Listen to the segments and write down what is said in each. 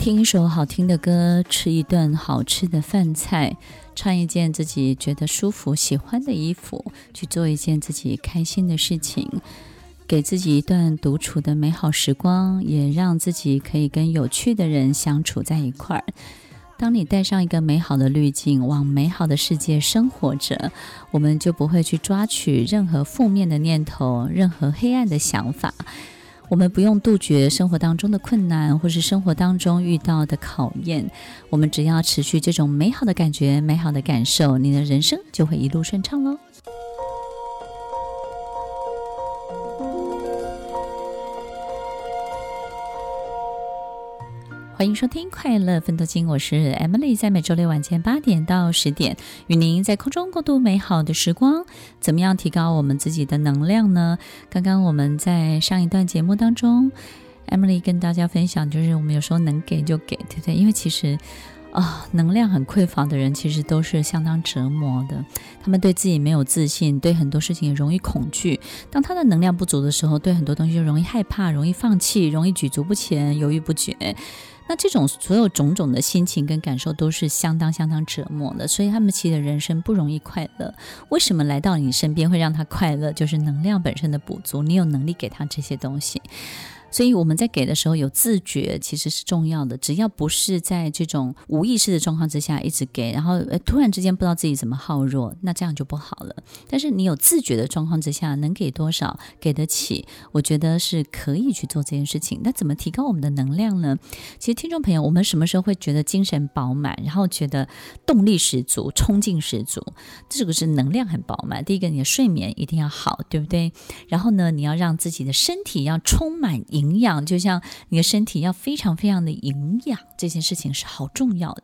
听一首好听的歌，吃一顿好吃的饭菜，穿一件自己觉得舒服、喜欢的衣服，去做一件自己开心的事情，给自己一段独处的美好时光，也让自己可以跟有趣的人相处在一块儿。当你带上一个美好的滤镜，往美好的世界生活着，我们就不会去抓取任何负面的念头，任何黑暗的想法。我们不用杜绝生活当中的困难，或是生活当中遇到的考验，我们只要持续这种美好的感觉、美好的感受，你的人生就会一路顺畅喽。欢迎收听《快乐奋斗经》，我是 Emily，在每周六晚间八点到十点，与您在空中共度美好的时光。怎么样提高我们自己的能量呢？刚刚我们在上一段节目当中，Emily 跟大家分享，就是我们有时候能给就给，对不对？因为其实啊、能量很匮乏的人，其实都是相当折磨的。他们对自己没有自信，对很多事情也容易恐惧。当他的能量不足的时候，对很多东西就容易害怕，容易放弃，容易举足不前，犹豫不决。那这种所有种种的心情跟感受都是相当相当折磨的，所以他们其实人生不容易快乐。为什么来到你身边会让他快乐？就是能量本身的补足，你有能力给他这些东西。所以我们在给的时候有自觉，其实是重要的。只要不是在这种无意识的状况之下一直给，然后突然之间不知道自己怎么耗弱，那这样就不好了。但是你有自觉的状况之下，能给多少，给得起，我觉得是可以去做这件事情。那怎么提高我们的能量呢？其实听众朋友，我们什么时候会觉得精神饱满，然后觉得动力十足、冲劲十足？这个是能量很饱满。第一个，你的睡眠一定要好，对不对？然后呢，你要让自己的身体要充满。营养就像你的身体要非常非常的营养，这件事情是好重要的。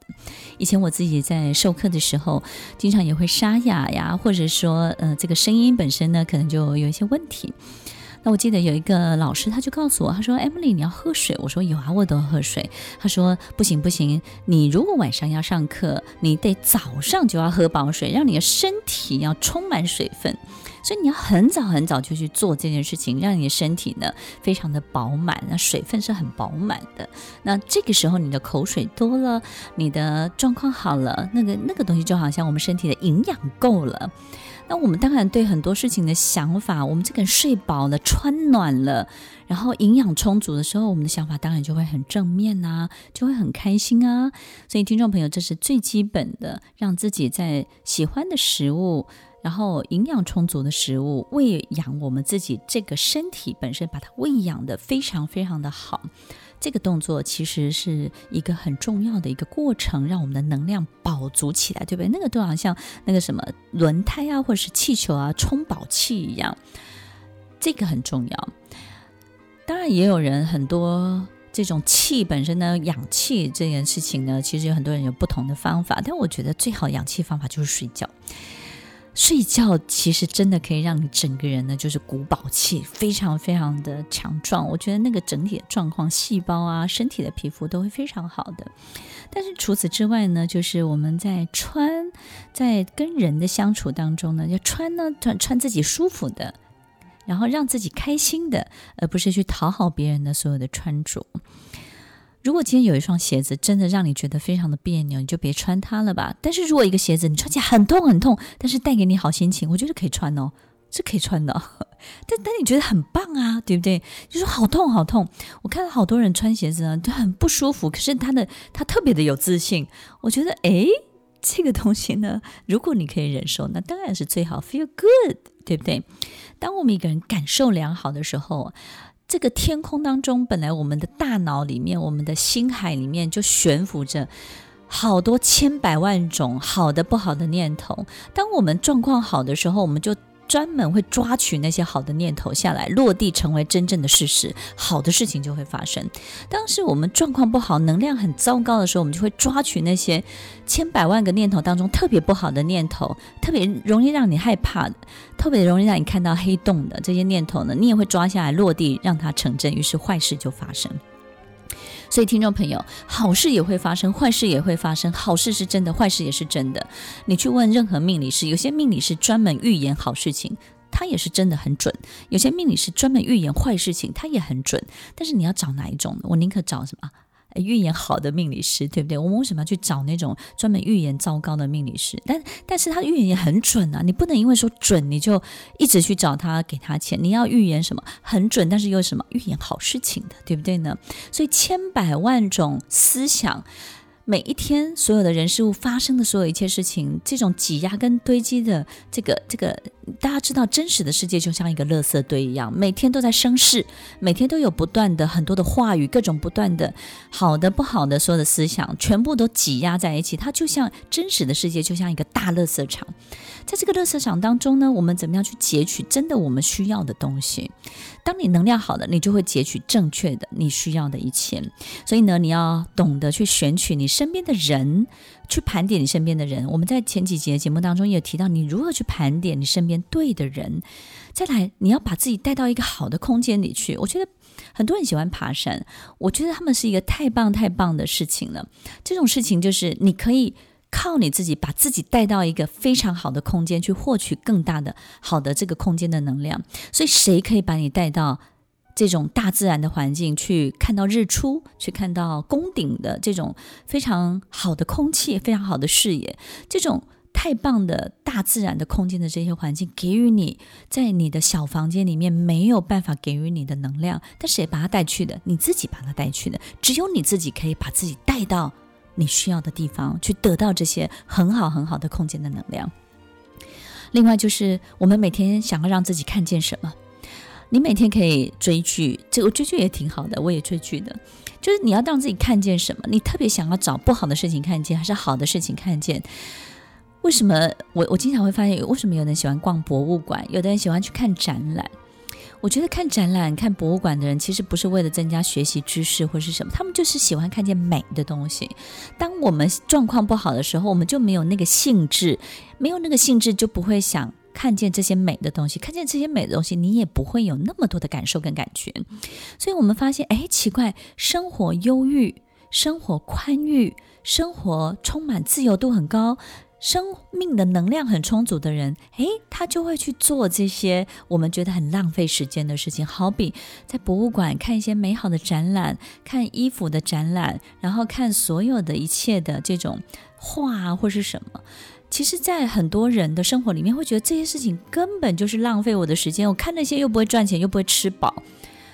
以前我自己在授课的时候，经常也会沙哑呀，或者说呃这个声音本身呢可能就有一些问题。那我记得有一个老师他就告诉我，他说：“Emily，你要喝水。”我说：“有啊，我都要喝水。”他说：“不行不行，你如果晚上要上课，你得早上就要喝饱水，让你的身体要充满水分。”所以你要很早很早就去做这件事情，让你的身体呢非常的饱满，那水分是很饱满的。那这个时候你的口水多了，你的状况好了，那个那个东西就好像我们身体的营养够了。那我们当然对很多事情的想法，我们这个人睡饱了、穿暖了，然后营养充足的时候，我们的想法当然就会很正面啊，就会很开心啊。所以听众朋友，这是最基本的，让自己在喜欢的食物。然后营养充足的食物喂养我们自己这个身体本身，把它喂养得非常非常的好。这个动作其实是一个很重要的一个过程，让我们的能量饱足起来，对不对？那个就好像那个什么轮胎啊，或者是气球啊，充饱气一样，这个很重要。当然，也有人很多这种气本身呢，氧气这件事情呢，其实有很多人有不同的方法，但我觉得最好氧气方法就是睡觉。睡觉其实真的可以让你整个人呢，就是鼓饱气，非常非常的强壮。我觉得那个整体的状况、细胞啊、身体的皮肤都会非常好的。但是除此之外呢，就是我们在穿，在跟人的相处当中呢，要穿呢穿穿自己舒服的，然后让自己开心的，而不是去讨好别人的所有的穿着。如果今天有一双鞋子真的让你觉得非常的别扭，你就别穿它了吧。但是如果一个鞋子你穿起来很痛很痛，但是带给你好心情，我觉得可以穿哦，是可以穿的。但但你觉得很棒啊，对不对？就说好痛好痛，我看到好多人穿鞋子啊，都很不舒服，可是他的他特别的有自信。我觉得诶，这个东西呢，如果你可以忍受，那当然是最好，feel good，对不对？当我们一个人感受良好的时候。这个天空当中，本来我们的大脑里面，我们的心海里面就悬浮着好多千百万种好的不好的念头。当我们状况好的时候，我们就专门会抓取那些好的念头下来，落地成为真正的事实，好的事情就会发生。当时我们状况不好，能量很糟糕的时候，我们就会抓取那些千百万个念头当中特别不好的念头，特别容易让你害怕的，特别容易让你看到黑洞的这些念头呢，你也会抓下来落地，让它成真，于是坏事就发生。所以，听众朋友，好事也会发生，坏事也会发生。好事是真的，坏事也是真的。你去问任何命理师，有些命理师专门预言好事情，他也是真的很准；有些命理师专门预言坏事情，他也很准。但是你要找哪一种呢？我宁可找什么？预言好的命理师，对不对？我们为什么要去找那种专门预言糟糕的命理师？但但是他预言也很准啊！你不能因为说准，你就一直去找他给他钱。你要预言什么很准，但是又什么预言好事情的，对不对呢？所以千百万种思想。每一天，所有的人事物发生的所有一切事情，这种挤压跟堆积的这个这个，大家知道，真实的世界就像一个垃圾堆一样，每天都在生事，每天都有不断的很多的话语，各种不断的好的不好的所有的思想，全部都挤压在一起，它就像真实的世界，就像一个大垃圾场。在这个垃圾场当中呢，我们怎么样去截取真的我们需要的东西？当你能量好了，你就会截取正确的你需要的一切。所以呢，你要懂得去选取你身边的人，去盘点你身边的人。我们在前几集的节目当中也有提到，你如何去盘点你身边对的人。再来，你要把自己带到一个好的空间里去。我觉得很多人喜欢爬山，我觉得他们是一个太棒太棒的事情了。这种事情就是你可以。靠你自己把自己带到一个非常好的空间去获取更大的好的这个空间的能量，所以谁可以把你带到这种大自然的环境去看到日出，去看到宫顶的这种非常好的空气、非常好的视野，这种太棒的大自然的空间的这些环境，给予你在你的小房间里面没有办法给予你的能量，但是也把它带去的？你自己把它带去的，只有你自己可以把自己带到。你需要的地方去得到这些很好很好的空间的能量。另外就是我们每天想要让自己看见什么，你每天可以追剧，这个追剧也挺好的，我也追剧的。就是你要让自己看见什么，你特别想要找不好的事情看见，还是好的事情看见？为什么我我经常会发现，为什么有人喜欢逛博物馆，有的人喜欢去看展览？我觉得看展览、看博物馆的人，其实不是为了增加学习知识或是什么，他们就是喜欢看见美的东西。当我们状况不好的时候，我们就没有那个兴致，没有那个兴致，就不会想看见这些美的东西。看见这些美的东西，你也不会有那么多的感受跟感觉。所以我们发现，哎，奇怪，生活忧郁，生活宽裕，生活充满自由度很高。生命的能量很充足的人，诶，他就会去做这些我们觉得很浪费时间的事情。好比在博物馆看一些美好的展览，看衣服的展览，然后看所有的一切的这种画，或是什么。其实，在很多人的生活里面，会觉得这些事情根本就是浪费我的时间。我看那些又不会赚钱，又不会吃饱。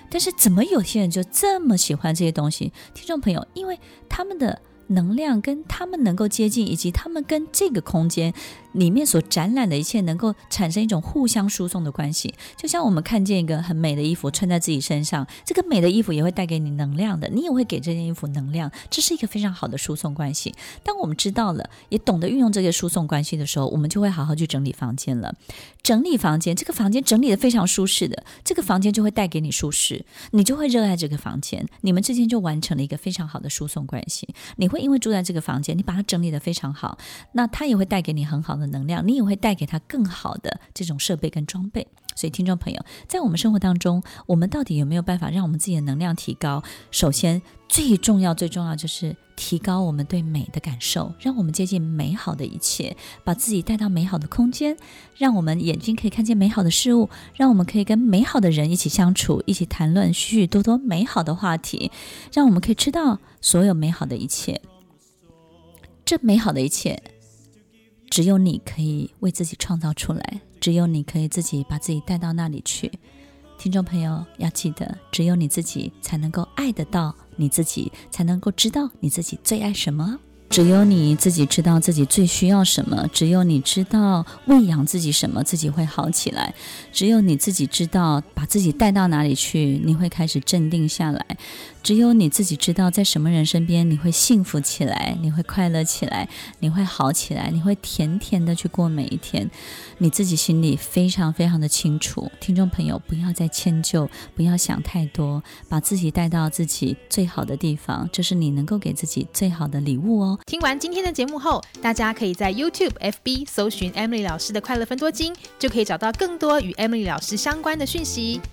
但是，怎么有些人就这么喜欢这些东西？听众朋友，因为他们的。能量跟他们能够接近，以及他们跟这个空间里面所展览的一切能够产生一种互相输送的关系。就像我们看见一个很美的衣服穿在自己身上，这个美的衣服也会带给你能量的，你也会给这件衣服能量，这是一个非常好的输送关系。当我们知道了，也懂得运用这个输送关系的时候，我们就会好好去整理房间了。整理房间，这个房间整理得非常舒适的，这个房间就会带给你舒适，你就会热爱这个房间，你们之间就完成了一个非常好的输送关系。你会因为住在这个房间，你把它整理得非常好，那它也会带给你很好的能量，你也会带给他更好的这种设备跟装备。所以，听众朋友，在我们生活当中，我们到底有没有办法让我们自己的能量提高？首先，最重要、最重要就是提高我们对美的感受，让我们接近美好的一切，把自己带到美好的空间，让我们眼睛可以看见美好的事物，让我们可以跟美好的人一起相处，一起谈论许许多多美好的话题，让我们可以吃到所有美好的一切。这美好的一切，只有你可以为自己创造出来，只有你可以自己把自己带到那里去。听众朋友要记得，只有你自己才能够爱得到你自己，才能够知道你自己最爱什么。只有你自己知道自己最需要什么，只有你知道喂养自己什么，自己会好起来。只有你自己知道把自己带到哪里去，你会开始镇定下来。只有你自己知道，在什么人身边你会幸福起来，你会快乐起来，你会好起来，你会甜甜的去过每一天。你自己心里非常非常的清楚。听众朋友，不要再迁就，不要想太多，把自己带到自己最好的地方，这是你能够给自己最好的礼物哦。听完今天的节目后，大家可以在 YouTube、FB 搜寻 Emily 老师的快乐分多金，就可以找到更多与 Emily 老师相关的讯息。